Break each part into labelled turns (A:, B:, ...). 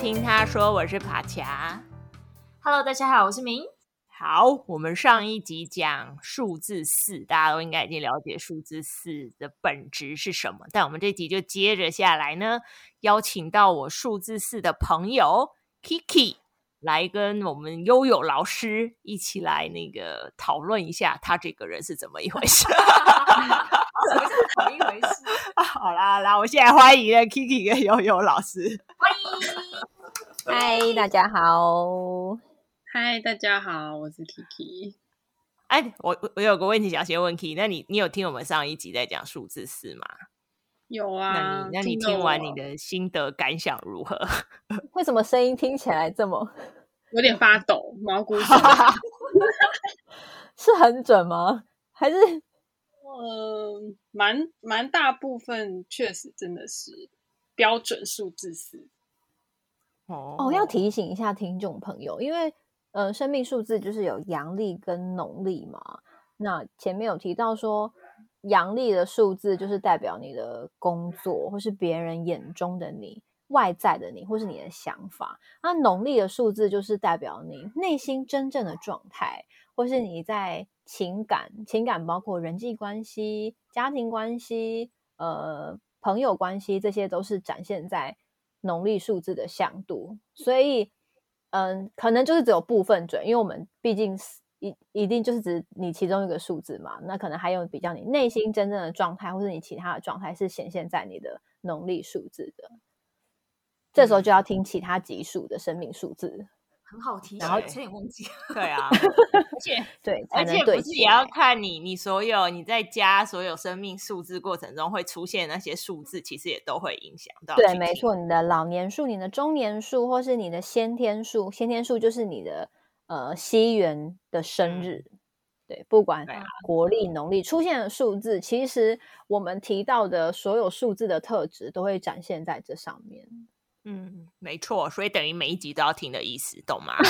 A: 听他说，我是帕恰。
B: Hello，大家好，我是明。
A: 好，我们上一集讲数字四，大家都应该已经了解数字四的本质是什么。但我们这集就接着下来呢，邀请到我数字四的朋友 Kiki 来跟我们悠悠老师一起来那个讨论一下他这个人是怎么一回事。
B: 怎么一回事？
A: 好啦，那我现在欢迎 Kiki 跟悠悠老师。
B: 欢迎，
C: 嗨，大家好。
D: 嗨，大家好，我是 Kiki。
A: 哎，我我有个问题想先问 Kiki，那你你有听我们上一集在讲数字四吗？
D: 有啊。
A: 那你那你听完你的心得感想如何？
C: 为什么声音听起来这么
D: 有点发抖，毛骨悚然？
C: 是很准吗？还是？
D: 嗯，蛮蛮大部分确实真的是标准数字四。
C: 哦哦，要提醒一下听众朋友，因为。呃，生命数字就是有阳历跟农历嘛。那前面有提到说，阳历的数字就是代表你的工作，或是别人眼中的你、外在的你，或是你的想法。那农历的数字就是代表你内心真正的状态，或是你在情感、情感包括人际关系、家庭关系、呃朋友关系，这些都是展现在农历数字的向度，所以。嗯，可能就是只有部分准，因为我们毕竟一一定就是指你其中一个数字嘛。那可能还有比较你内心真正的状态，或是你其他的状态是显现在你的农历数字的。这时候就要听其他级数的生命数字。
B: 很好提醒，
C: 然后
B: 差点忘记。
A: 对啊，而且
C: 对，
A: 而且不是也要看你，你所有你在加所有生命数字过程中会出现那些数字，其实也都会影响到。
C: 对，没错，你的老年数、你的中年数，或是你的先天数，先天数就是你的呃西元的生日。嗯、对，不管国历、农历出现的数字，其实我们提到的所有数字的特质都会展现在这上面。
A: 嗯，没错，所以等于每一集都要听的意思，懂吗？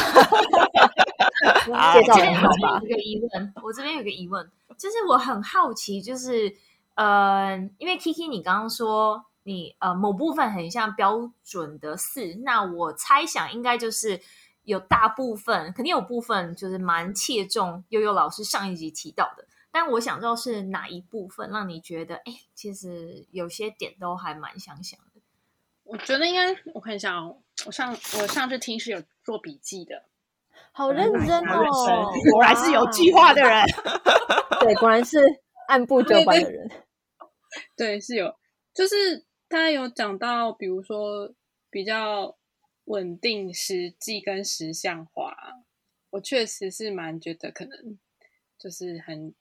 C: 好介绍
B: 好吧。有个疑问，我这边有个疑问，就是我很好奇，就是呃，因为 Kiki 你刚刚说你呃某部分很像标准的四，那我猜想应该就是有大部分，肯定有部分就是蛮切中悠悠老师上一集提到的，但我想知道是哪一部分让你觉得，哎，其实有些点都还蛮相像。
D: 我觉得应该，我看一下哦。我上我上次听是有做笔记的，
C: 好认真哦，
A: 果然是有计划的人。
C: 对，果然是按部就班的人。
D: 对，对，对，是有，就是他有讲到，比如说比较稳定、实际跟实像化。我确实是蛮觉得可能就是很。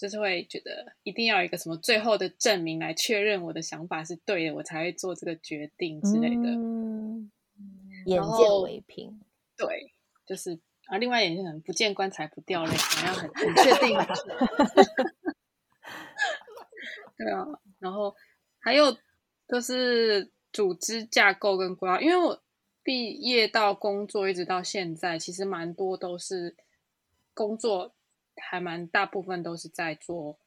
D: 就是会觉得一定要有一个什么最后的证明来确认我的想法是对的，我才会做这个决定之类的。
C: 嗯，眼见为凭。
D: 对，就是啊，另外一点是很不见棺材不掉泪，好像很很确定。对啊，然后还有就是组织架构跟规划，因为我毕业到工作一直到现在，其实蛮多都是工作。还蛮大部分都是在做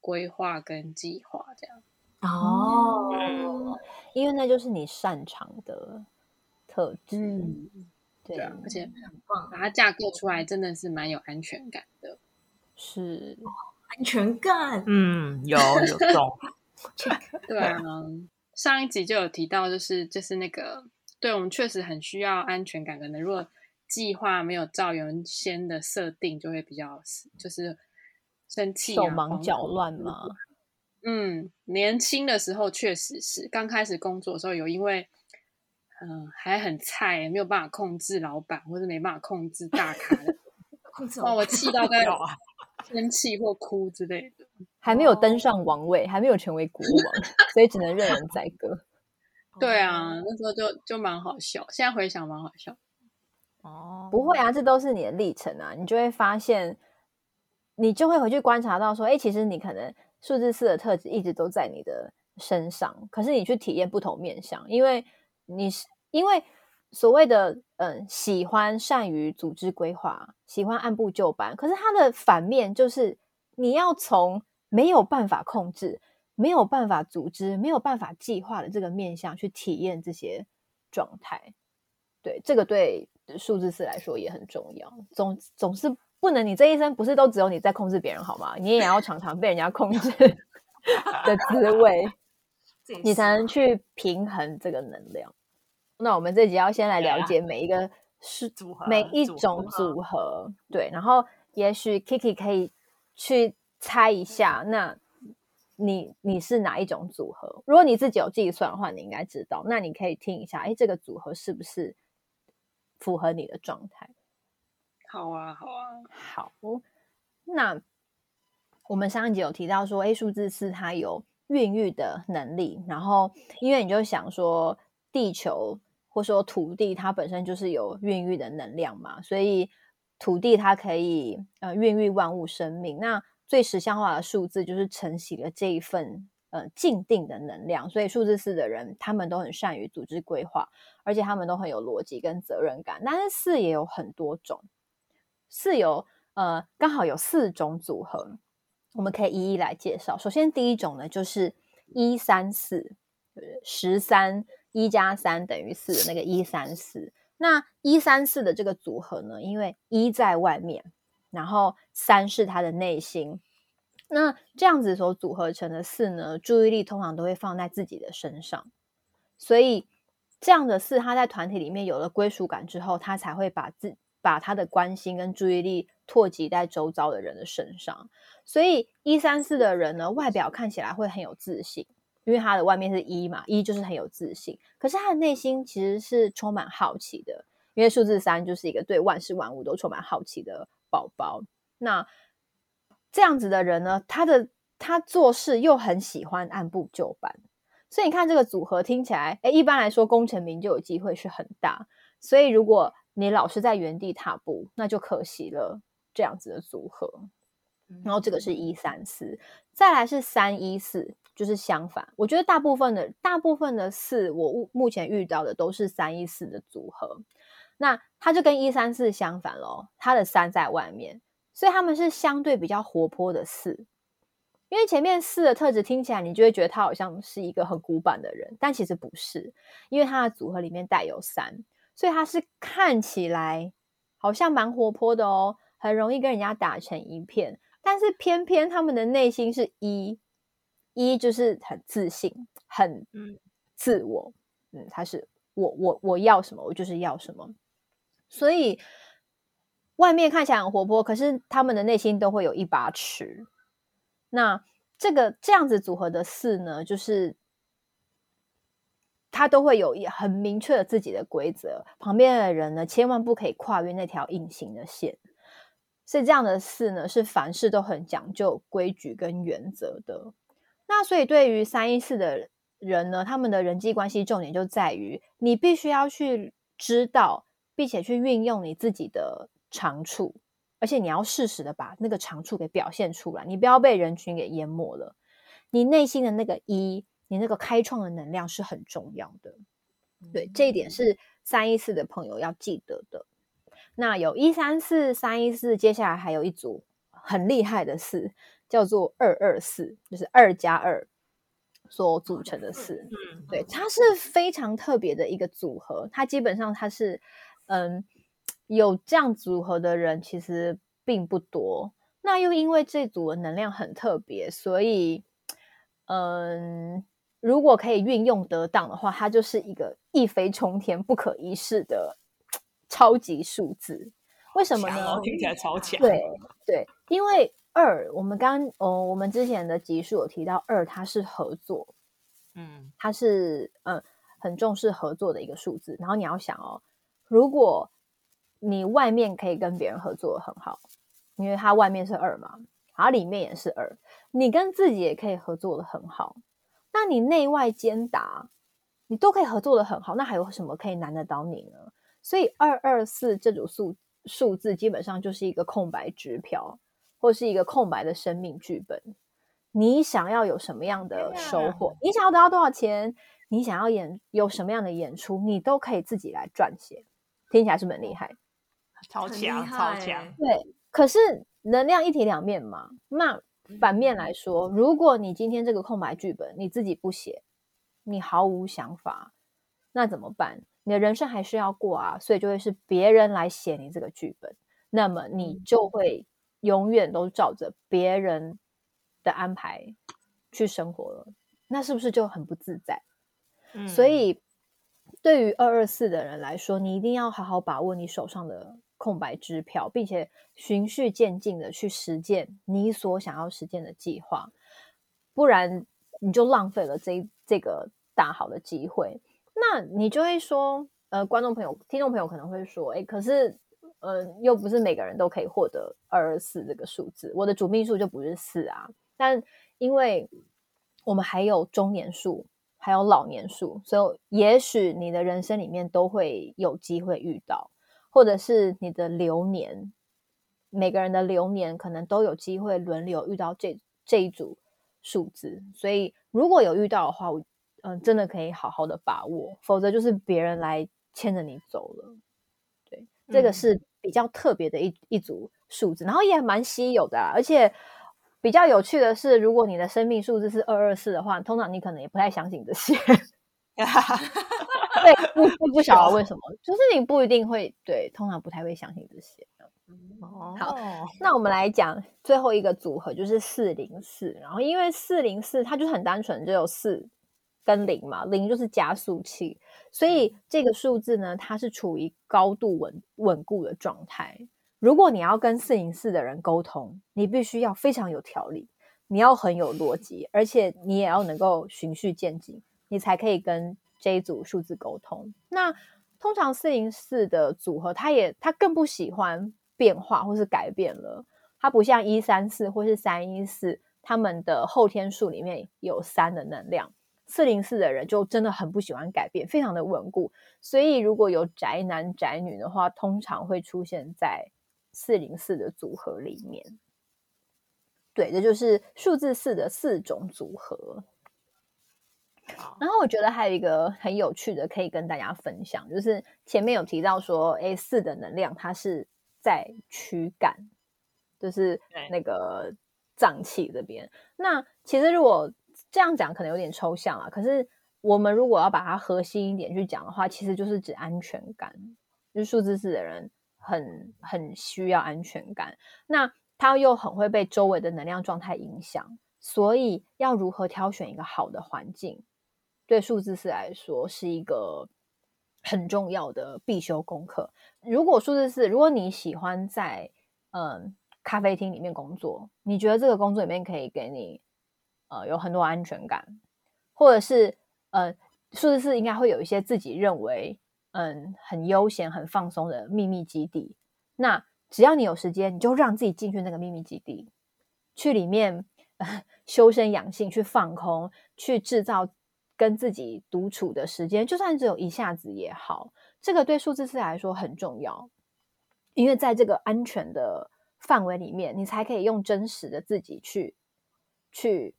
D: 规划跟计划这样。
C: 哦，嗯、因为那就是你擅长的特质，
D: 嗯、对啊，而且很棒，把它架构出来真的是蛮有安全感的，
C: 是
B: 安全感，
A: 嗯，有有种，
D: 对啊，上一集就有提到，就是就是那个，对我们确实很需要安全感可能，如果。计划没有照原先的设定，就会比较就是生气、啊、
C: 手忙脚乱嘛。
D: 嗯，年轻的时候确实是刚开始工作的时候，有因为嗯、呃、还很菜，没有办法控制老板，或者没办法控制 大咖的，把我气到在 生气或哭之类的。
C: 还没有登上王位，还没有成为国王，所以只能任人宰割。
D: 对啊，那时候就就蛮好笑，现在回想蛮好笑。
C: 哦，不会啊，这都是你的历程啊，你就会发现，你就会回去观察到说，哎，其实你可能数字四的特质一直都在你的身上，可是你去体验不同面向，因为你是因为所谓的嗯，喜欢善于组织规划，喜欢按部就班，可是它的反面就是你要从没有办法控制、没有办法组织、没有办法计划的这个面向去体验这些状态。对，这个对数字四来说也很重要。总总是不能，你这一生不是都只有你在控制别人好吗？你也要常常被人家控制 的滋味，你才能去平衡这个能量。那我们这集要先来了解每一个是组合，每一种组合，对，然后也许 Kiki 可以去猜一下，那你你是哪一种组合？如果你自己有计算的话，你应该知道。那你可以听一下，哎，这个组合是不是符合你的状态？
D: 好啊，好啊，
C: 好。那我们上一集有提到说，哎，数字四它有孕育的能力，然后因为你就想说地球。或说土地它本身就是有孕育的能量嘛，所以土地它可以呃孕育万物生命。那最实相化的数字就是承袭了这一份呃静定的能量，所以数字四的人他们都很善于组织规划，而且他们都很有逻辑跟责任感。但是四也有很多种，四有呃刚好有四种组合，我们可以一一来介绍。首先第一种呢就是一三四，十三。一加三等于四的那个一三四，那一三四的这个组合呢，因为一在外面，然后三是他的内心，那这样子所组合成的四呢，注意力通常都会放在自己的身上，所以这样的四，他在团体里面有了归属感之后，他才会把自把他的关心跟注意力拓及在周遭的人的身上，所以一三四的人呢，外表看起来会很有自信。因为他的外面是一嘛，一就是很有自信，可是他的内心其实是充满好奇的。因为数字三就是一个对万事万物都充满好奇的宝宝。那这样子的人呢，他的他做事又很喜欢按部就班，所以你看这个组合听起来，诶，一般来说功成名就有机会是很大。所以如果你老是在原地踏步，那就可惜了这样子的组合。然后这个是一三四，再来是三一四。就是相反，我觉得大部分的大部分的四，我目前遇到的都是三一四的组合，那它就跟一三四相反咯，它的三在外面，所以他们是相对比较活泼的四。因为前面四的特质听起来，你就会觉得他好像是一个很古板的人，但其实不是，因为他的组合里面带有三，所以他是看起来好像蛮活泼的哦，很容易跟人家打成一片，但是偏偏他们的内心是一。一就是很自信，很自我，嗯，他是我我我要什么，我就是要什么，所以外面看起来很活泼，可是他们的内心都会有一把尺。那这个这样子组合的四呢，就是他都会有一很明确的自己的规则，旁边的人呢，千万不可以跨越那条隐形的线。所以这样的四呢，是凡事都很讲究规矩跟原则的。那所以，对于三一四的人呢，他们的人际关系重点就在于，你必须要去知道，并且去运用你自己的长处，而且你要适时的把那个长处给表现出来，你不要被人群给淹没了。你内心的那个一，你那个开创的能量是很重要的。对，这一点是三一四的朋友要记得的。那有一三四、三一四，接下来还有一组很厉害的四。叫做二二四，就是二加二所组成的四。嗯，对，它是非常特别的一个组合。它基本上它是，嗯，有这样组合的人其实并不多。那又因为这组的能量很特别，所以，嗯，如果可以运用得当的话，它就是一个一飞冲天、不可一世的超级数字。为什么呢？
A: 听起来超强。
C: 对对，因为。二，我们刚哦，我们之前的集数有提到二，它是合作，嗯，它是嗯很重视合作的一个数字。然后你要想哦，如果你外面可以跟别人合作的很好，因为它外面是二嘛，然后里面也是二，你跟自己也可以合作的很好，那你内外兼达，你都可以合作的很好，那还有什么可以难得到你呢？所以二二四这组数数字基本上就是一个空白支票。或是一个空白的生命剧本，你想要有什么样的收获？你想要得到多少钱？你想要演有什么样的演出？你都可以自己来撰写。听起来是不是很厉害？
A: 超强，超强。
C: 对，可是能量一体两面嘛。那反面来说，如果你今天这个空白剧本你自己不写，你毫无想法，那怎么办？你的人生还是要过啊，所以就会是别人来写你这个剧本，那么你就会永远都照着别人的安排去生活了，那是不是就很不自在？嗯，所以对于二二四的人来说，你一定要好好把握你手上的空白支票，并且循序渐进的去实践你所想要实践的计划，不然你就浪费了这这个大好的机会。那你就会说，呃，观众朋友、听众朋友可能会说，哎，可是，呃，又不是每个人都可以获得二二四这个数字，我的主命数就不是四啊。但因为我们还有中年数，还有老年数，所以也许你的人生里面都会有机会遇到。或者是你的流年，每个人的流年可能都有机会轮流遇到这这一组数字，所以如果有遇到的话，我嗯、呃、真的可以好好的把握，否则就是别人来牵着你走了。对，这个是比较特别的一一组数字，然后也蛮稀有的，而且比较有趣的是，如果你的生命数字是二二四的话，通常你可能也不太相信这些。对，不不不晓得为什么，就是你不一定会对，通常不太会相信这些。
A: 哦，
C: 好，那我们来讲最后一个组合，就是四零四。然后因为四零四它就是很单纯，就有四跟零嘛，零就是加速器，所以这个数字呢，它是处于高度稳稳固的状态。如果你要跟四零四的人沟通，你必须要非常有条理，你要很有逻辑，而且你也要能够循序渐进，你才可以跟。这一组数字沟通，那通常四零四的组合，他也他更不喜欢变化或是改变了。他不像一三四或是三一四，他们的后天数里面有三的能量。四零四的人就真的很不喜欢改变，非常的稳固。所以如果有宅男宅女的话，通常会出现在四零四的组合里面。对，这就是数字四的四种组合。然后我觉得还有一个很有趣的可以跟大家分享，就是前面有提到说，哎，四的能量它是在躯干，就是那个脏器这边。那其实如果这样讲可能有点抽象啊，可是我们如果要把它核心一点去讲的话，其实就是指安全感。就是数字四的人很很需要安全感，那他又很会被周围的能量状态影响，所以要如何挑选一个好的环境？对数字四来说是一个很重要的必修功课。如果数字四，如果你喜欢在嗯咖啡厅里面工作，你觉得这个工作里面可以给你呃有很多安全感，或者是呃数字四应该会有一些自己认为嗯很悠闲、很放松的秘密基地。那只要你有时间，你就让自己进去那个秘密基地，去里面、修身养性，去放空，去制造。跟自己独处的时间，就算只有一下子也好，这个对数字四来说很重要，因为在这个安全的范围里面，你才可以用真实的自己去去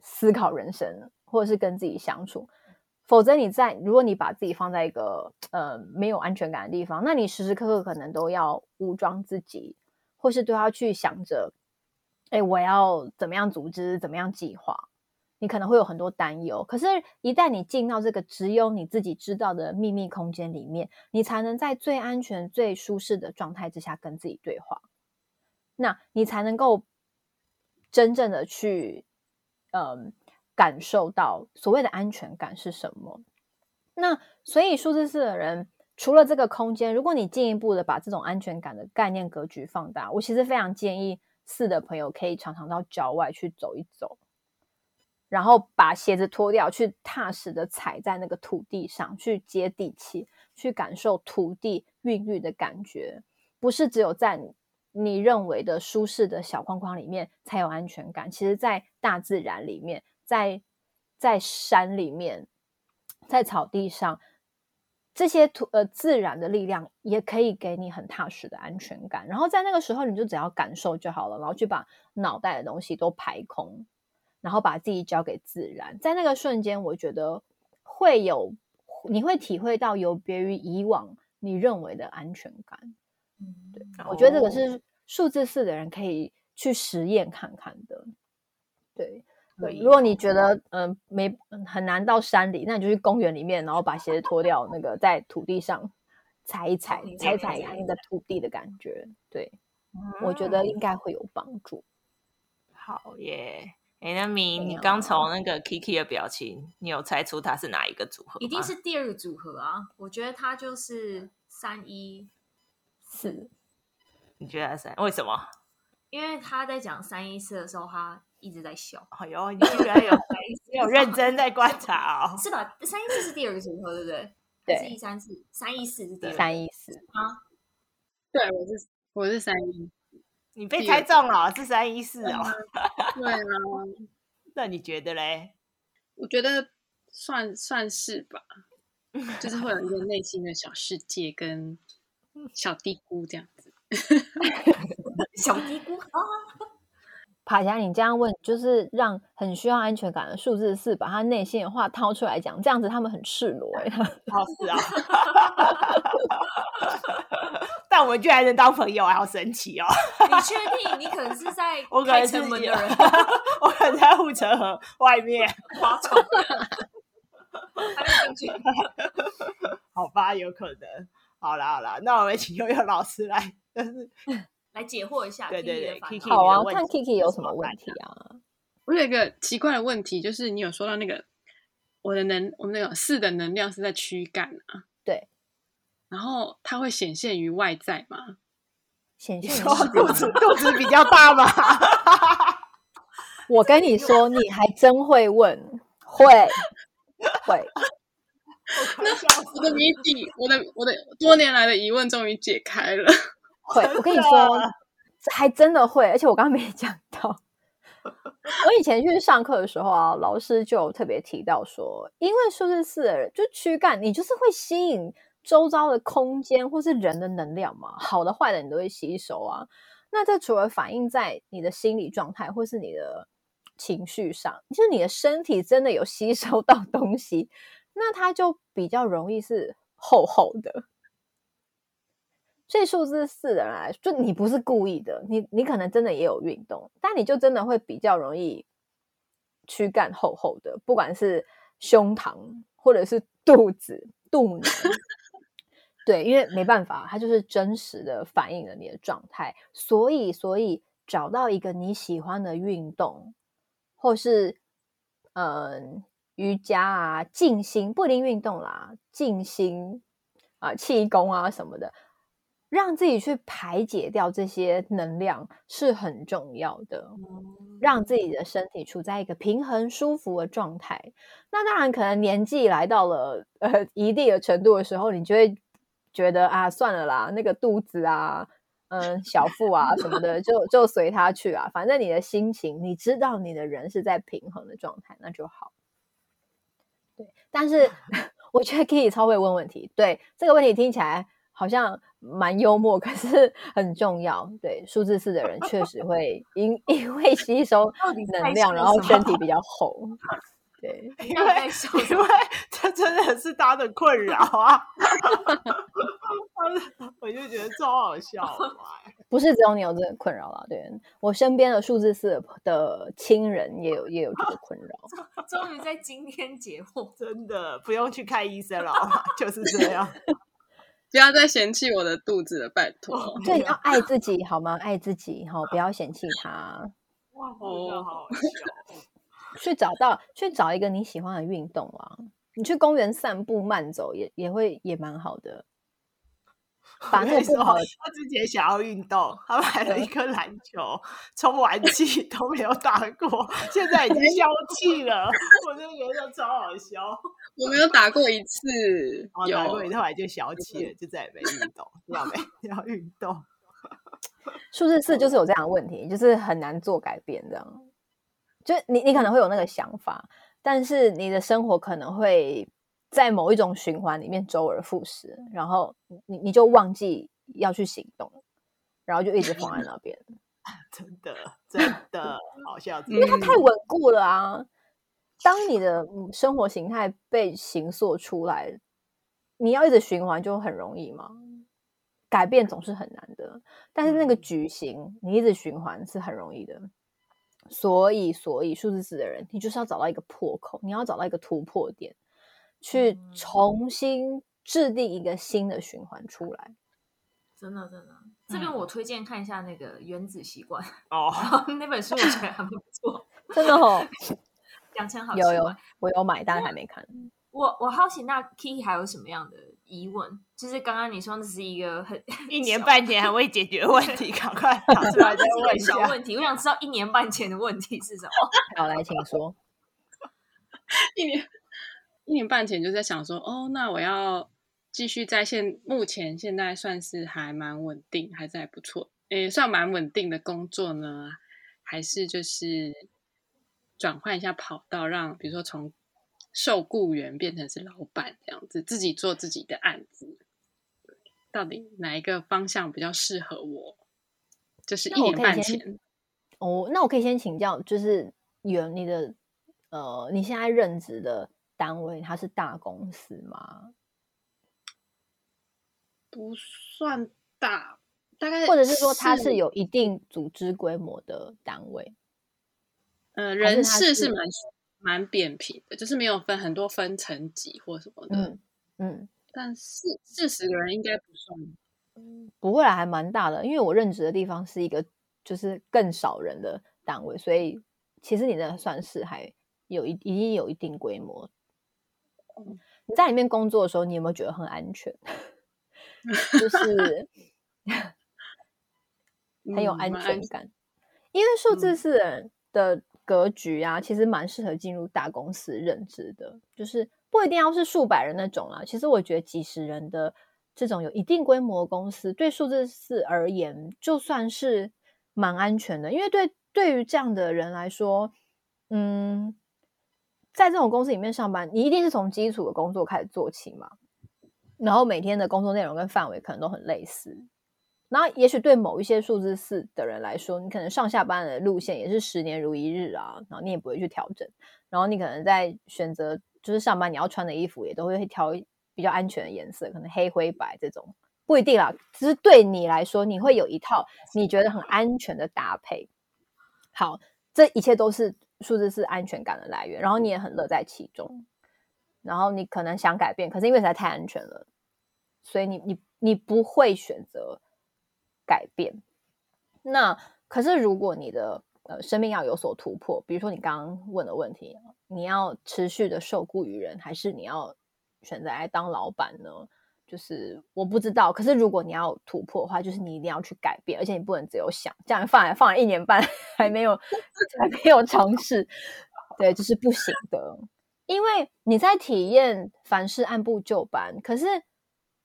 C: 思考人生，或者是跟自己相处。否则，你在如果你把自己放在一个呃没有安全感的地方，那你时时刻刻可能都要武装自己，或是都要去想着，哎，我要怎么样组织，怎么样计划。你可能会有很多担忧，可是，一旦你进到这个只有你自己知道的秘密空间里面，你才能在最安全、最舒适的状态之下跟自己对话。那你才能够真正的去，嗯，感受到所谓的安全感是什么。那所以，数字四的人除了这个空间，如果你进一步的把这种安全感的概念格局放大，我其实非常建议四的朋友可以常常到郊外去走一走。然后把鞋子脱掉，去踏实的踩在那个土地上，去接地气，去感受土地孕育的感觉。不是只有在你认为的舒适的小框框里面才有安全感。其实，在大自然里面，在在山里面，在草地上，这些土呃自然的力量也可以给你很踏实的安全感。然后在那个时候，你就只要感受就好了，然后去把脑袋的东西都排空。然后把自己交给自然，在那个瞬间，我觉得会有，你会体会到有别于以往你认为的安全感。嗯，对，我觉得这个是数字四的人可以去实验看看的。对，对，如果你觉得嗯、呃、没很难到山里，那你就去公园里面，然后把鞋子脱掉，那个在土地上踩一踩，踩一踩那个土地的感觉。对，嗯、我觉得应该会有帮助。
A: 好耶！哎，那明，你刚从那个 Kiki 的表情，你有猜出他是哪一个组合？
B: 一定是第二个组合啊！我觉得他就是三一四。
A: 你觉得他三？为什么？
B: 因为他在讲三一四的时候，他一直在笑。
A: 哎呦，你居然有 有认真在观察哦？
B: 是吧？三一四是第二个组合，对不对？对，是一三四，三一四是第二。
C: 三一四
B: 啊？
D: 对，我是我是三一。
A: 你被猜中了，是三一四哦。
D: 对啊，
A: 那你觉得嘞？
D: 我觉得算算是吧，就是会有一个内心的小世界跟小低估这样子。
B: 小低估啊！
C: 爬霞，你这样问，就是让很需要安全感的数字四把他内心的话掏出来讲，这样子他们很赤裸哎。
A: 好是啊。但我们居然能当朋友，好神奇哦！
B: 你确定？你可能是在开城门的人，
A: 我可能在护城河外面划船，
B: 还没进去。
A: 好吧，有可能。好啦好啦，那我们请悠悠老师来，就是
B: 来解惑一下。
A: 对对对，Kiki，
C: 好啊，看 Kiki 有什么问题啊？
D: 我有一个奇怪的问题，就是你有说到那个我的能，我们那个四的能量是在躯干啊？
C: 对。
D: 然后它会显现于外在吗？
C: 显现于
A: 肚子肚子比较大吗？
C: 我跟你说，你还真会问，会会。
D: 那我的谜底，我的我的多年来的疑问终于解开了。
C: 会，我跟你说，还真的会，而且我刚刚没 讲到。我以前去上课的时候啊，老师就有特别提到说，因为数字四的人就躯干，你就是会吸引周遭的空间或是人的能量嘛，好的坏的你都会吸收啊。那这除了反映在你的心理状态或是你的情绪上，就是你的身体真的有吸收到东西。那它就比较容易是厚厚的，所以数字四的人来说，就你不是故意的，你你可能真的也有运动，但你就真的会比较容易躯干厚厚的，不管是胸膛或者是肚子、肚腩，对，因为没办法，它就是真实的反映了你的状态，所以所以找到一个你喜欢的运动，或是嗯。瑜伽啊，静心不一定运动啦，静心啊，气功啊什么的，让自己去排解掉这些能量是很重要的，让自己的身体处在一个平衡、舒服的状态。那当然，可能年纪来到了呃一定的程度的时候，你就会觉得啊，算了啦，那个肚子啊，嗯，小腹啊什么的，就就随他去啊，反正你的心情，你知道你的人是在平衡的状态，那就好。对，但是 我觉得 Kiki 超会问问题。对，这个问题听起来好像蛮幽默，可是 很重要。对，数字四的人确实会因因为吸收 能量，然后身体比较厚。对，
A: 因为因为这真的是他的困扰啊！我就觉得超好笑。
C: 不是只有你有这个困扰啦，对，我身边的数字四的亲人也有也有这个困扰。
B: 终于在今天解惑，
A: 真的不用去看医生了，就是这样。
D: 不要再嫌弃我的肚子了，拜
C: 托。对，要爱自己好吗？爱自己好，不要嫌弃 他。
A: 哇，真的好 笑。
C: 去找到，去找一个你喜欢的运动啊！你去公园散步、慢走也也会也蛮好的。把那个不
A: 他之前想要运动，他买了一颗篮球，充完气 都没有打过，现在已经消气了。我真的觉得超好笑。
D: 我没有打过一次，
A: 有打过一次后来就消气了，就再也没运动。要没要运动？
C: 数字四就是有这样的问题，就是很难做改变，这样。就你，你可能会有那个想法，但是你的生活可能会在某一种循环里面周而复始，然后你你就忘记要去行动，然后就一直放在那边。
A: 真的，真的好笑，
C: 因为它太稳固了啊！当你的生活形态被形塑出来，你要一直循环就很容易嘛。改变总是很难的，但是那个矩形你一直循环是很容易的。所以，所以数字四的人，你就是要找到一个破口，你要找到一个突破点，去重新制定一个新的循环出来。
B: 真的，真的，这边我推荐看一下那个《原子习惯》
A: 哦，
B: 那本书我觉得还不错，
C: 真的哦，
B: 养成好
C: 有有，我有买，但还没看。
B: 我我好奇，那 Kiki 还有什么样的疑问？就是刚刚你说那是一个很
A: 一年半前还未解决的问题，赶快拿出来再问一下。
B: 小问题，我想知道一年半前的问题是什么。
C: 好，来，请说。
D: 一年一年半前就在想说，哦，那我要继续在现目前现在算是还蛮稳定，还是还不错，也，算蛮稳定的工作呢，还是就是转换一下跑道，让比如说从。受雇员变成是老板这样子，自己做自己的案子，到底哪一个方向比较适合我？就是一年半前。
C: 哦，那我可以先请教，就是原你的呃，你现在任职的单位，它是大公司吗？
D: 不算大，大概
C: 或者是说它是有一定组织规模的单位？
D: 呃，人事是蛮。蛮扁平的，就是没有分很多分层级或什么的，
C: 嗯，嗯，
D: 但四四十个人应该不算，
C: 嗯，不会还蛮大的，因为我任职的地方是一个就是更少人的单位，所以其实你那算是还有一已经有一定规模。嗯，你在里面工作的时候，你有没有觉得很安全？就是 很有安全感，嗯，因为数字四人的。格局啊，其实蛮适合进入大公司任职的，就是不一定要是数百人那种啊。其实我觉得几十人的这种有一定规模的公司，对数字四而言，就算是蛮安全的。因为对对于这样的人来说，嗯，在这种公司里面上班，你一定是从基础的工作开始做起嘛，然后每天的工作内容跟范围可能都很类似。然后，也许对某一些数字四的人来说，你可能上下班的路线也是十年如一日啊，然后你也不会去调整。然后你可能在选择就是上班你要穿的衣服，也都会挑比较安全的颜色，可能黑灰白这种不一定啦。只是对你来说，你会有一套你觉得很安全的搭配。好，这一切都是数字是安全感的来源，然后你也很乐在其中。然后你可能想改变，可是因为实在太安全了，所以你你你不会选择。改变，那可是如果你的呃生命要有所突破，比如说你刚刚问的问题，你要持续的受雇于人，还是你要选择来当老板呢？就是我不知道。可是如果你要突破的话，就是你一定要去改变，而且你不能只有想这样放来放了一年半 还没有 还没有尝试，对，这、就是不行的。因为你在体验凡事按部就班，可是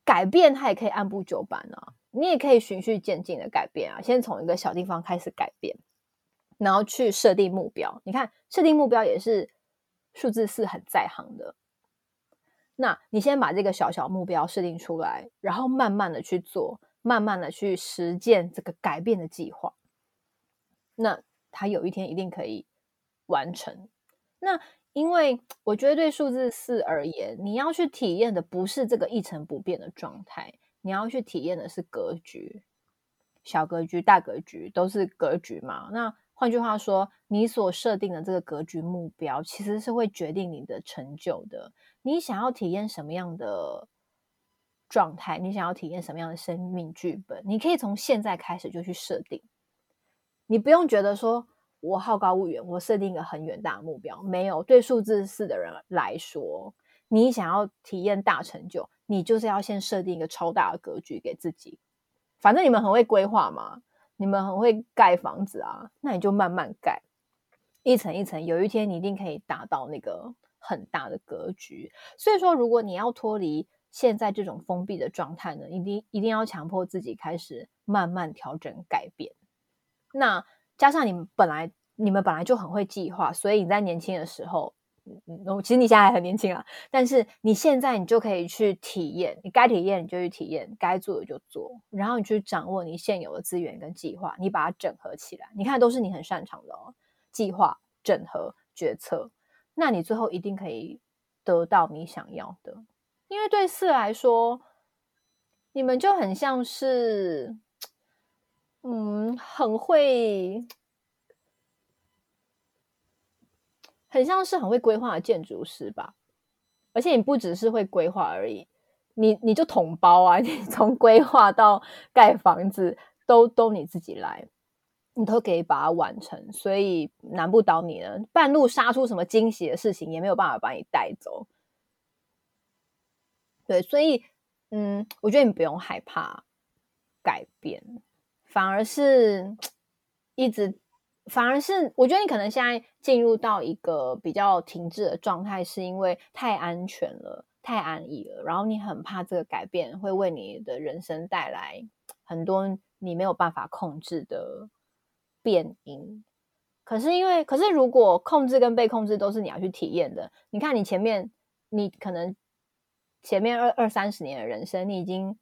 C: 改变它也可以按部就班啊。你也可以循序渐进的改变啊，先从一个小地方开始改变，然后去设定目标。你看，设定目标也是数字四很在行的。那你先把这个小小目标设定出来，然后慢慢的去做，慢慢的去实践这个改变的计划。那他有一天一定可以完成。那因为我觉得对数字四而言，你要去体验的不是这个一成不变的状态。你要去体验的是格局，小格局、大格局都是格局嘛。那换句话说，你所设定的这个格局目标，其实是会决定你的成就的。你想要体验什么样的状态？你想要体验什么样的生命剧本？你可以从现在开始就去设定。你不用觉得说我好高骛远，我设定一个很远大的目标。没有，对数字四的人来说，你想要体验大成就。你就是要先设定一个超大的格局给自己，反正你们很会规划嘛，你们很会盖房子啊，那你就慢慢盖，一层一层，有一天你一定可以达到那个很大的格局。所以说，如果你要脱离现在这种封闭的状态呢，一定一定要强迫自己开始慢慢调整改变。那加上你们本来你们本来就很会计划，所以你在年轻的时候。嗯，其实你现在还很年轻啊，但是你现在你就可以去体验，你该体验你就去体验，该做的就做，然后你去掌握你现有的资源跟计划，你把它整合起来，你看都是你很擅长的哦，计划、整合、决策，那你最后一定可以得到你想要的，因为对四来说，你们就很像是，嗯，很会。很像是很会规划的建筑师吧。而且你不只是会规划而已，你你就统包啊，你从规划到盖房子都都你自己来，你都可以把它完成，所以难不倒你了。半路杀出什么惊喜的事情，也没有办法把你带走。对，所以嗯，我觉得你不用害怕改变，反而是一直。反而是，我觉得你可能现在进入到一个比较停滞的状态，是因为太安全了，太安逸了，然后你很怕这个改变会为你的人生带来很多你没有办法控制的变因。可是因为，可是如果控制跟被控制都是你要去体验的，你看你前面，你可能前面二二三十年的人生，你已经。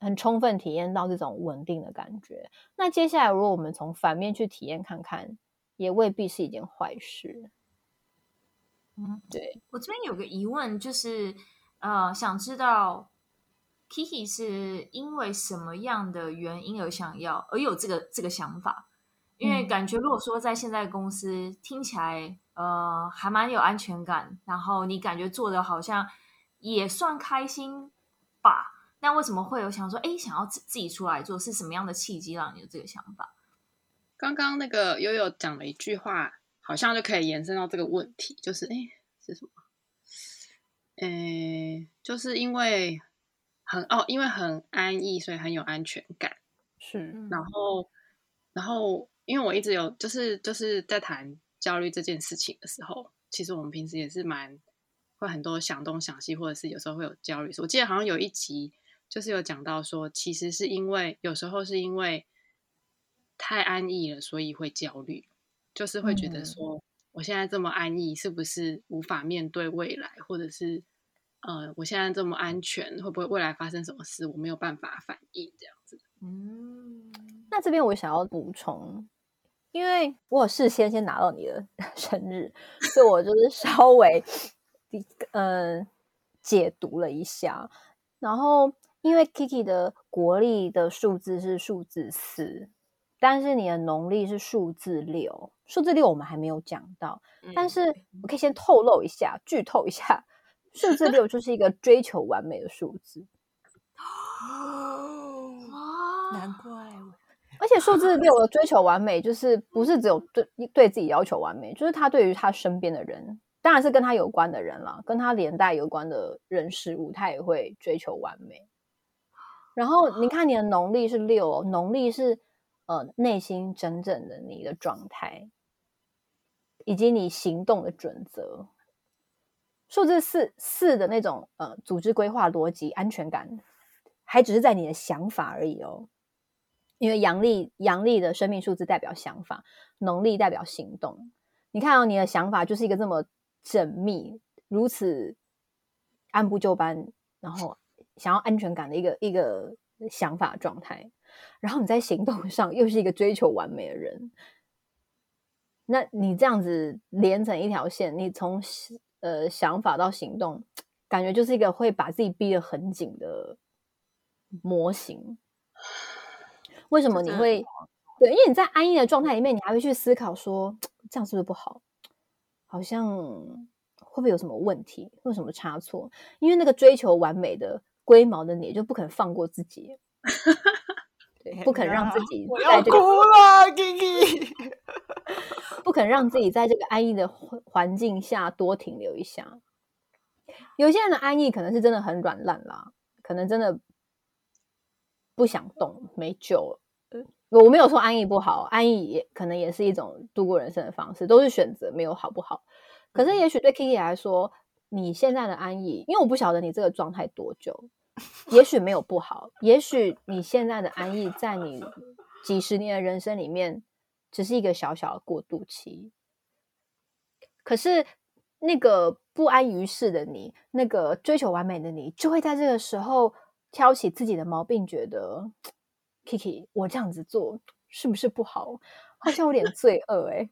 C: 很充分体验到这种稳定的感觉。那接下来，如果我们从反面去体验看看，也未必是一件坏事。
B: 嗯，对。我这边有个疑问，就是呃，想知道 Kiki 是因为什么样的原因而想要，而有这个这个想法？因为感觉如果说在现在公司听起来，呃，还蛮有安全感，然后你感觉做的好像也算开心吧。那为什么会有想说，哎，想要自自己出来做？是什么样的契机让你有这个想法？
D: 刚刚那个悠悠讲了一句话，好像就可以延伸到这个问题，就是，哎，是什么？哎，就是因为很哦，因为很安逸，所以很有安全感。
C: 是，
D: 然后，然后，因为我一直有，就是就是在谈焦虑这件事情的时候，其实我们平时也是蛮会很多想东想西，或者是有时候会有焦虑。我记得好像有一集。就是有讲到说，其实是因为有时候是因为太安逸了，所以会焦虑，就是会觉得说，我现在这么安逸，是不是无法面对未来，或者是呃，我现在这么安全，会不会未来发生什么事，我没有办法反应这样子。
C: 嗯，那这边我想要补充，因为我有事先先拿到你的 生日，所以我就是 稍微嗯、呃、解读了一下，然后。因为 Kiki 的国历的数字是数字四，但是你的农历是数字六。数字六我们还没有讲到，嗯、但是我可以先透露一下，剧透一下，数字六就是一个追求完美的数字。
A: 哦，难怪！
C: 而且数字六的追求完美，就是不是只有对对自己要求完美，就是他对于他身边的人。当然是跟他有关的人了，跟他连带有关的人事物，他也会追求完美。然后你看你的农历是六，农历是呃内心真正的你的状态，以及你行动的准则。数字四四的那种呃组织规划逻辑安全感，还只是在你的想法而已哦。因为阳历阳历的生命数字代表想法，农历代表行动。你看到、哦、你的想法就是一个这么。缜密，如此按部就班，然后想要安全感的一个一个想法状态，然后你在行动上又是一个追求完美的人，那你这样子连成一条线，你从呃想法到行动，感觉就是一个会把自己逼得很紧的模型。为什么你会？对，因为你在安逸的状态里面，你还会去思考说，这样是不是不好？好像会不会有什么问题，会有什么差错？因为那个追求完美的龟毛的你，就不肯放过自己，对，不肯让自己在这个，
A: 我要哭了
C: 不肯让自己在这个安逸的环境下多停留一下。有些人的安逸可能是真的很软烂啦，可能真的不想动，没救了。我没有说安逸不好，安逸也可能也是一种度过人生的方式，都是选择，没有好不好。可是也许对 Kiki 来说，你现在的安逸，因为我不晓得你这个状态多久，也许没有不好，也许你现在的安逸，在你几十年的人生里面，只是一个小小的过渡期。可是那个不安于世的你，那个追求完美的你，就会在这个时候挑起自己的毛病，觉得。Kiki，我这样子做是不是不好？好像有点罪恶哎、欸。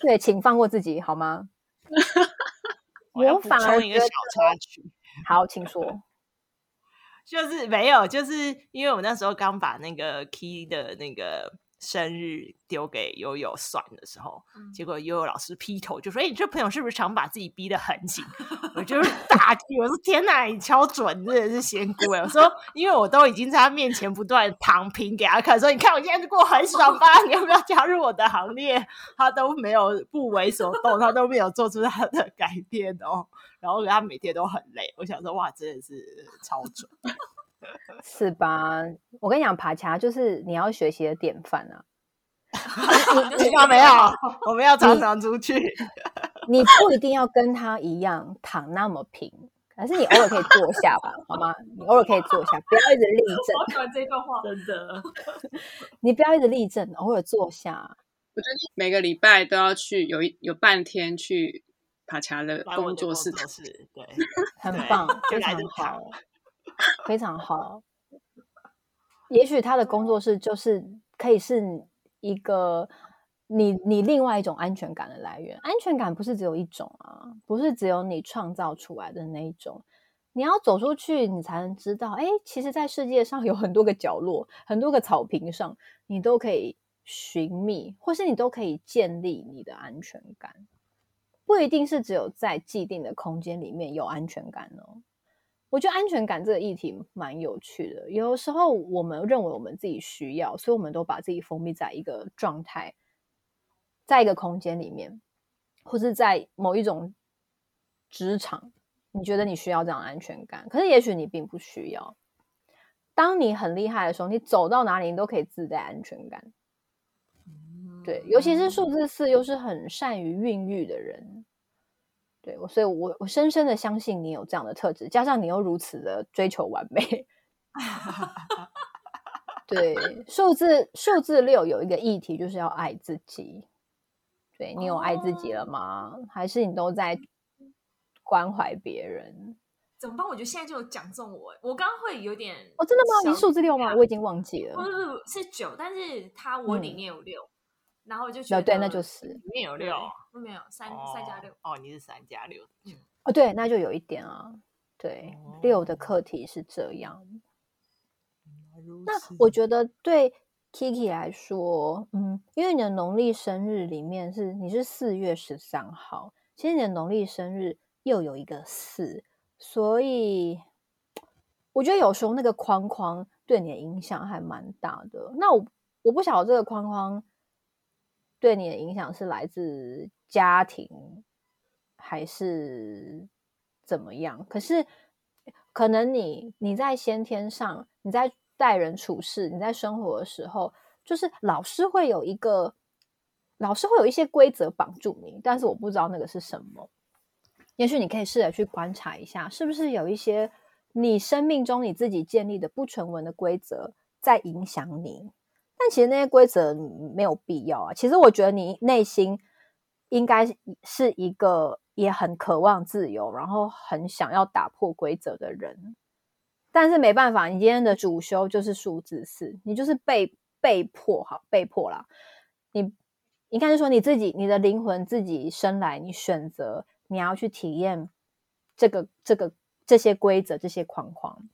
C: 对，请放过自己好吗？
A: 我反而一个小插曲。
C: 好，请说。
A: 就是没有，就是因为我那时候刚把那个 Key 的那个生日丢给悠悠算的时候，
B: 嗯、
A: 结果悠悠老师劈头就说：“哎、欸，你这朋友是不是常把自己逼得很紧？”我就是大气，我说：“天哪，你敲准，真的是仙姑哎！”我说：“因为我都已经在他面前不断躺平给他看，说你看我现在过很爽吧？你要不要加入我的行列？”他都没有不为所动，他都没有做出他的改变哦。然后他每天都很累，我想说：“哇，真的是超准。”
C: 是吧？我跟你讲，爬墙就是你要学习的典范啊！
A: 你有没有？我们要常常出去。
C: 你，你不一定要跟他一样躺那么平，可是你偶尔可以坐下吧，好吗？你偶尔可以坐下，不要一直立正。
B: 我喜欢这段话，
A: 真的。
C: 你不要一直立正，偶尔坐下。
D: 我觉得每个礼拜都要去，有一有半天去爬墙的工作室，
A: 对，
C: 很棒，非常好。非常好，也许他的工作室就是可以是一个你你另外一种安全感的来源。安全感不是只有一种啊，不是只有你创造出来的那一种。你要走出去，你才能知道，哎，其实，在世界上有很多个角落，很多个草坪上，你都可以寻觅，或是你都可以建立你的安全感。不一定是只有在既定的空间里面有安全感哦。我觉得安全感这个议题蛮有趣的。有时候我们认为我们自己需要，所以我们都把自己封闭在一个状态，在一个空间里面，或是在某一种职场，你觉得你需要这样安全感，可是也许你并不需要。当你很厉害的时候，你走到哪里你都可以自带安全感。对，尤其是数字四又是很善于孕育的人。对，所以我我深深的相信你有这样的特质，加上你又如此的追求完美。对，数字数字六有一个议题，就是要爱自己。对，你有爱自己了吗？哦、还是你都在关怀别人？
B: 怎么办？我觉得现在就有讲中我，我刚刚会有点
C: 哦，真的吗？你数字六吗？我已经忘记了。
B: 不是不是是九，但是它我里面有六。嗯然后就觉得
C: 对，那就是
A: 里面有六，
B: 没有三三加六
A: 哦，你是三加六，
C: 嗯，哦，对，那就有一点啊，对，哦、六的课题是这样。那我觉得对 Kiki 来说，嗯，因为你的农历生日里面是你是四月十三号，其实你的农历生日又有一个四，所以我觉得有时候那个框框对你的影响还蛮大的。那我我不晓得这个框框。对你的影响是来自家庭还是怎么样？可是可能你你在先天上，你在待人处事，你在生活的时候，就是老师会有一个老师会有一些规则绑住你，但是我不知道那个是什么。也许你可以试着去观察一下，是不是有一些你生命中你自己建立的不成文的规则在影响你。但其实那些规则没有必要啊。其实我觉得你内心应该是一个也很渴望自由，然后很想要打破规则的人。但是没办法，你今天的主修就是数字四，你就是被被迫哈，被迫啦。你应该是说你自己，你的灵魂自己生来，你选择你要去体验这个这个这些规则、这些框框。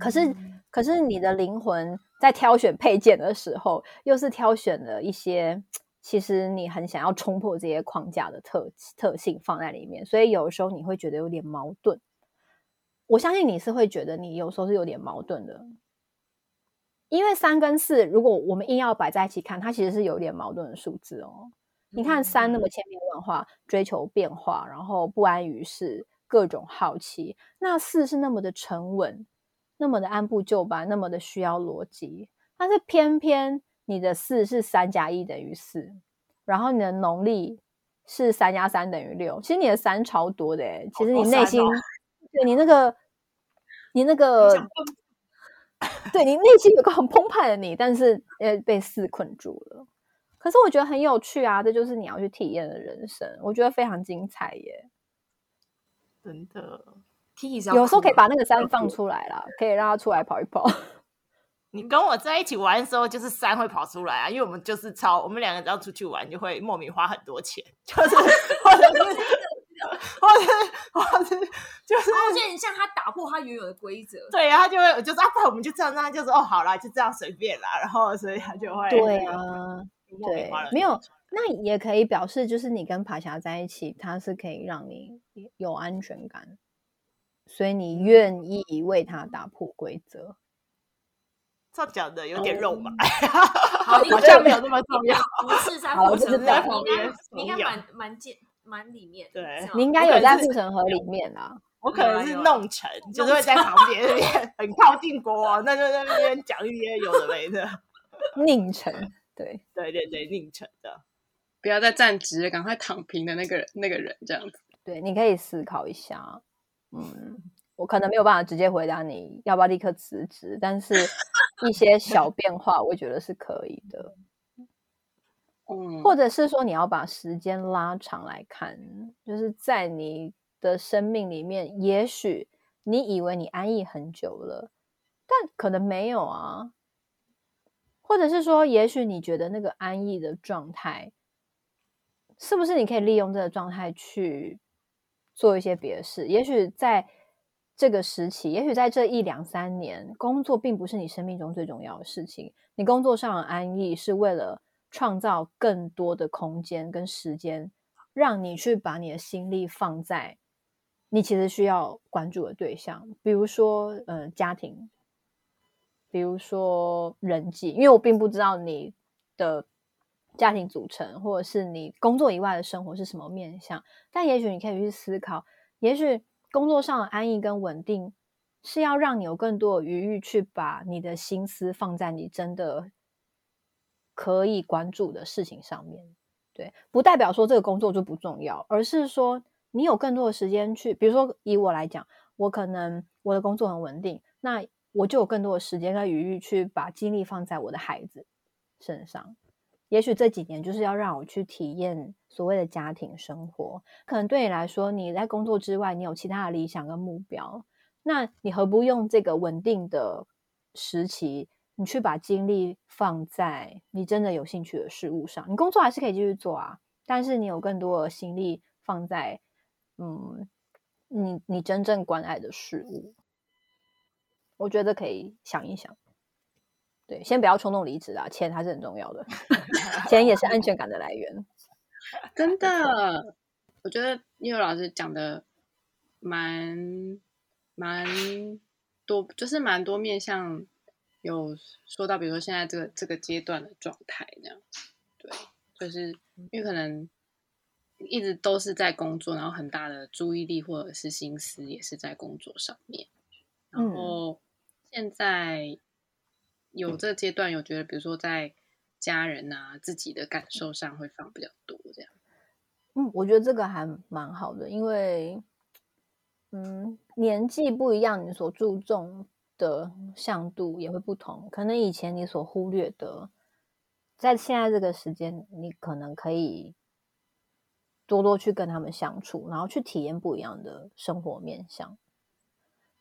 C: 可是，可是你的灵魂在挑选配件的时候，又是挑选了一些其实你很想要冲破这些框架的特特性放在里面，所以有时候你会觉得有点矛盾。我相信你是会觉得你有时候是有点矛盾的，因为三跟四，如果我们硬要摆在一起看，它其实是有点矛盾的数字哦。你看三那么千变万化，追求变化，然后不安于世，各种好奇；那四是那么的沉稳。那么的按部就班，那么的需要逻辑，但是偏偏你的四是三加一等于四，然后你的农历是三加三等于六，其实你的三超多的诶，其实你内心，对你那个，你那个，对你内心有个很澎湃的你，但是呃被四困住了。可是我觉得很有趣啊，这就是你要去体验的人生，我觉得非常精彩耶，
A: 真的。
C: 有时候可以把那个山放出来了，可以让他出来跑一跑。
A: 你跟我在一起玩的时候，就是山会跑出来啊，因为我们就是超，我们两个只要出去玩，就会莫名花很多钱，就是 或者是或者或者就是，
B: 而且你像他打破他原有的规则，
A: 对啊，他就会就是啊，不然我们就这样，那就是哦，好啦，就这样随便啦，然后所以他就会
C: 对啊，对，没有，那也可以表示就是你跟爬侠在一起，他是可以让你有安全感，所以你愿意为他打破规则。
A: 这讲的有点肉麻，
B: 好，
A: 好像没有那么重要。
B: 不是在护城河里面，你应该蛮蛮见蛮里面。
A: 对，
C: 你应该有在护城河里面啊。
A: 我可能是弄臣，就是会在旁边那边很靠近国王，那就在那边讲一些有的没的。
C: 宁臣，对
A: 对对对，宁臣的，
D: 不要再站直了，赶快躺平的那个人，那个人这样子。
C: 对，你可以思考一下。嗯，我可能没有办法直接回答你要不要立刻辞职，但是。一些小变化，我觉得是可以的。
D: 嗯，
C: 或者是说，你要把时间拉长来看，就是在你的生命里面，也许你以为你安逸很久了，但可能没有啊。或者是说，也许你觉得那个安逸的状态，是不是你可以利用这个状态去做一些别的事？也许在。这个时期，也许在这一两三年，工作并不是你生命中最重要的事情。你工作上的安逸是为了创造更多的空间跟时间，让你去把你的心力放在你其实需要关注的对象，比如说呃家庭，比如说人际。因为我并不知道你的家庭组成，或者是你工作以外的生活是什么面向，但也许你可以去思考，也许。工作上的安逸跟稳定，是要让你有更多的余裕去把你的心思放在你真的可以关注的事情上面。对，不代表说这个工作就不重要，而是说你有更多的时间去，比如说以我来讲，我可能我的工作很稳定，那我就有更多的时间跟余裕去把精力放在我的孩子身上。也许这几年就是要让我去体验所谓的家庭生活。可能对你来说，你在工作之外，你有其他的理想跟目标。那你何不用这个稳定的时期，你去把精力放在你真的有兴趣的事物上？你工作还是可以继续做啊，但是你有更多的心力放在嗯，你你真正关爱的事物。我觉得可以想一想。对，先不要冲动离职啊，钱还是很重要的，钱也是安全感的来源。
D: 真的，我觉得因为老师讲的蛮蛮多，就是蛮多面向有说到，比如说现在这个这个阶段的状态这样。对，就是因为可能一直都是在工作，然后很大的注意力或者是心思也是在工作上面，然后现在。有这个阶段，有觉得，比如说在家人啊、自己的感受上会放比较多，这样。
C: 嗯，我觉得这个还蛮好的，因为，嗯，年纪不一样，你所注重的向度也会不同。可能以前你所忽略的，在现在这个时间，你可能可以多多去跟他们相处，然后去体验不一样的生活面向。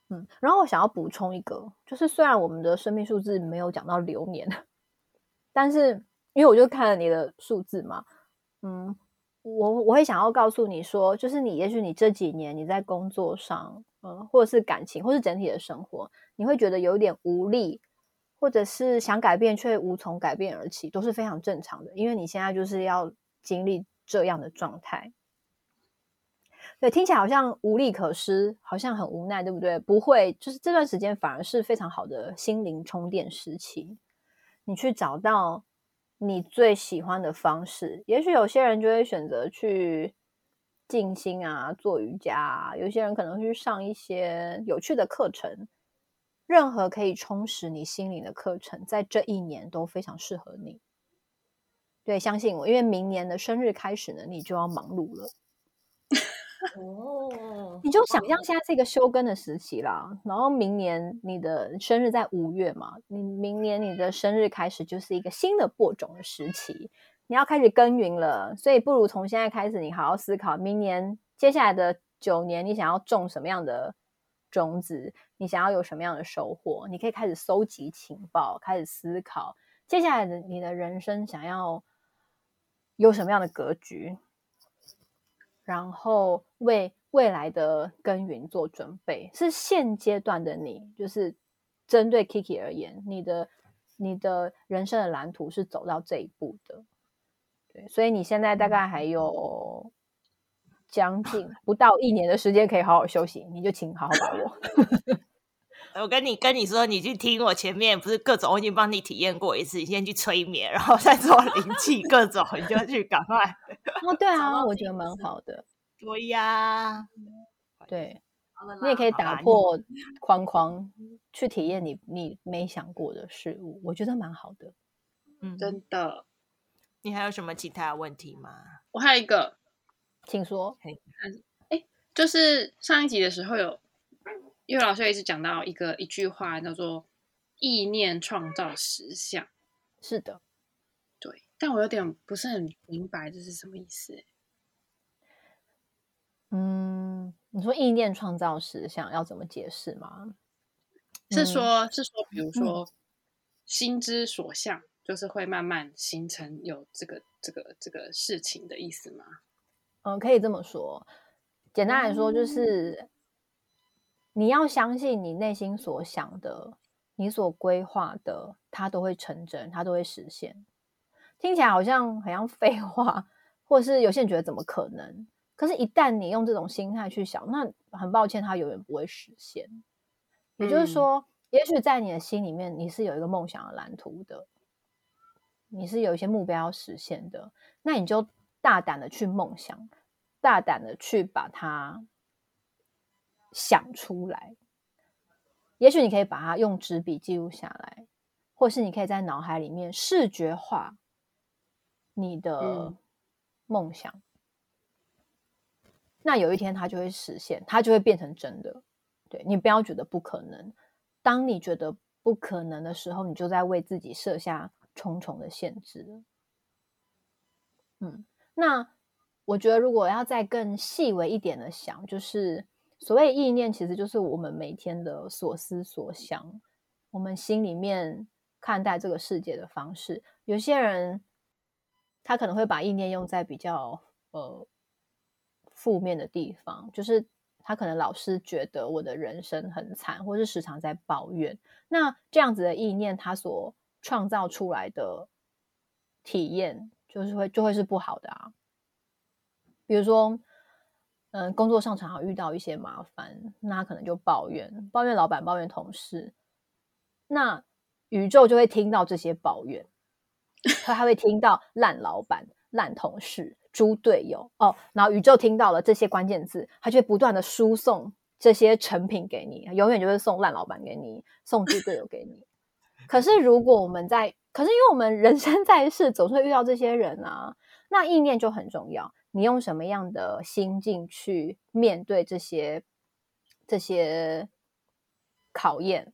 C: 嗯，然后我想要补充一个，就是虽然我们的生命数字没有讲到流年，但是因为我就看了你的数字嘛，嗯，我我会想要告诉你说，就是你也许你这几年你在工作上，嗯，或者是感情，或是整体的生活，你会觉得有点无力，或者是想改变却无从改变而起，都是非常正常的，因为你现在就是要经历这样的状态。对，听起来好像无力可施，好像很无奈，对不对？不会，就是这段时间反而是非常好的心灵充电时期。你去找到你最喜欢的方式，也许有些人就会选择去静心啊，做瑜伽啊；有些人可能去上一些有趣的课程。任何可以充实你心灵的课程，在这一年都非常适合你。对，相信我，因为明年的生日开始呢，你就要忙碌了。
B: 哦，
C: 你就想象现在是一个休耕的时期啦，然后明年你的生日在五月嘛，你明年你的生日开始就是一个新的播种的时期，你要开始耕耘了，所以不如从现在开始，你好好思考明年接下来的九年，你想要种什么样的种子，你想要有什么样的收获，你可以开始搜集情报，开始思考接下来的你的人生想要有什么样的格局。然后为未来的耕耘做准备。是现阶段的你，就是针对 Kiki 而言，你的你的人生的蓝图是走到这一步的。对，所以你现在大概还有将近不到一年的时间可以好好休息，你就请好好把握。
A: 我跟你跟你说，你去听我前面不是各种，我已经帮你体验过一次，你先去催眠，然后再做灵气，各种你就去赶快。
C: 哦，对啊，我觉得蛮好的。
A: 对呀，
C: 对，你也可以打破框框，去体验你你没想过的事物，我觉得蛮好的。
D: 嗯，真的。
A: 你还有什么其他的问题吗？
D: 我还有一个，
C: 请说。
D: 哎，就是上一集的时候有，因为老师一直讲到一个一句话叫做“意念创造实相”。
C: 是的，
D: 对，但我有点不是很明白这是什么意思。
C: 嗯，你说意念创造实相要怎么解释吗？
D: 是说，嗯、是说，比如说、嗯、心之所向。就是会慢慢形成有这个这个这个事情的意思吗？
C: 嗯，可以这么说。简单来说，就是、嗯、你要相信你内心所想的，你所规划的，它都会成真，它都会实现。听起来好像很像废话，或者是有些人觉得怎么可能？可是，一旦你用这种心态去想，那很抱歉，它永远不会实现。也就是说，嗯、也许在你的心里面，你是有一个梦想的蓝图的。你是有一些目标要实现的，那你就大胆的去梦想，大胆的去把它想出来。也许你可以把它用纸笔记录下来，或是你可以在脑海里面视觉化你的梦想。嗯。那有一天它就会实现，它就会变成真的。对，你不要觉得不可能，当你觉得不可能的时候，你就在为自己设下重重的限制，嗯，那我觉得如果要再更细微一点的想，就是所谓意念，其实就是我们每天的所思所想，我们心里面看待这个世界的方式。有些人他可能会把意念用在比较呃负面的地方，就是他可能老是觉得我的人生很惨，或是时常在抱怨。那这样子的意念，他所创造出来的体验就是会就会是不好的啊，比如说，嗯，工作上常常遇到一些麻烦，那可能就抱怨，抱怨老板，抱怨同事，那宇宙就会听到这些抱怨，他还会听到烂老板、烂同事、猪队友哦，然后宇宙听到了这些关键字，他就会不断的输送这些成品给你，永远就会送烂老板给你，送猪队友给你。可是，如果我们在，可是因为我们人生在世，总是会遇到这些人啊，那意念就很重要。你用什么样的心境去面对这些这些考验？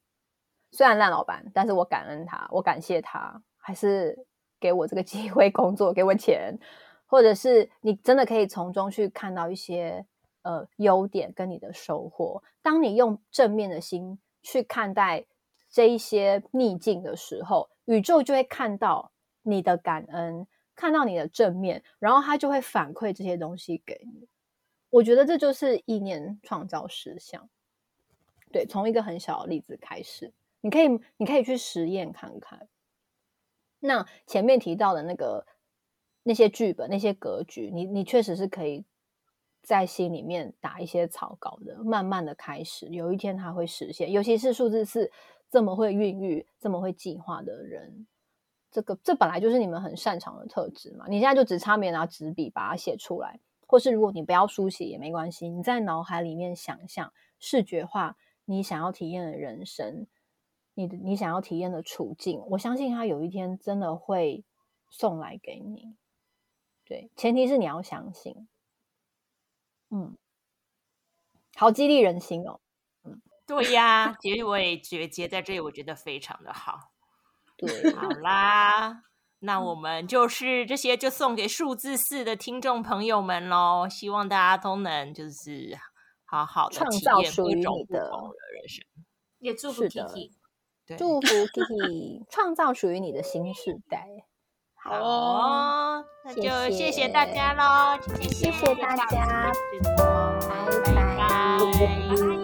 C: 虽然烂老板，但是我感恩他，我感谢他，还是给我这个机会工作，给我钱，或者是你真的可以从中去看到一些呃优点跟你的收获。当你用正面的心去看待。这一些逆境的时候，宇宙就会看到你的感恩，看到你的正面，然后他就会反馈这些东西给你。我觉得这就是意念创造实相。对，从一个很小的例子开始，你可以，你可以去实验看看。那前面提到的那个那些剧本、那些格局，你你确实是可以在心里面打一些草稿的，慢慢的开始，有一天它会实现。尤其是数字四。这么会孕育、这么会计划的人，这个这本来就是你们很擅长的特质嘛。你现在就只差没拿纸笔把它写出来，或是如果你不要书写也没关系，你在脑海里面想象、视觉化你想要体验的人生，你的你想要体验的处境，我相信他有一天真的会送来给你。对，前提是你要相信。嗯，好激励人心哦。
A: 对呀，其实我也觉得接在这里，我觉得非常的好。
C: 对，
A: 好啦，那我们就是这些，就送给数字四的听众朋友们喽。希望大家都能就是好好的
C: 创造属于你的
A: 人生，
B: 也祝福 Kiki，
C: 祝福 Kiki 创造属于你的新时代。
A: 好哦，那就谢谢大家喽，谢谢，
C: 谢谢大家，
A: 拜拜。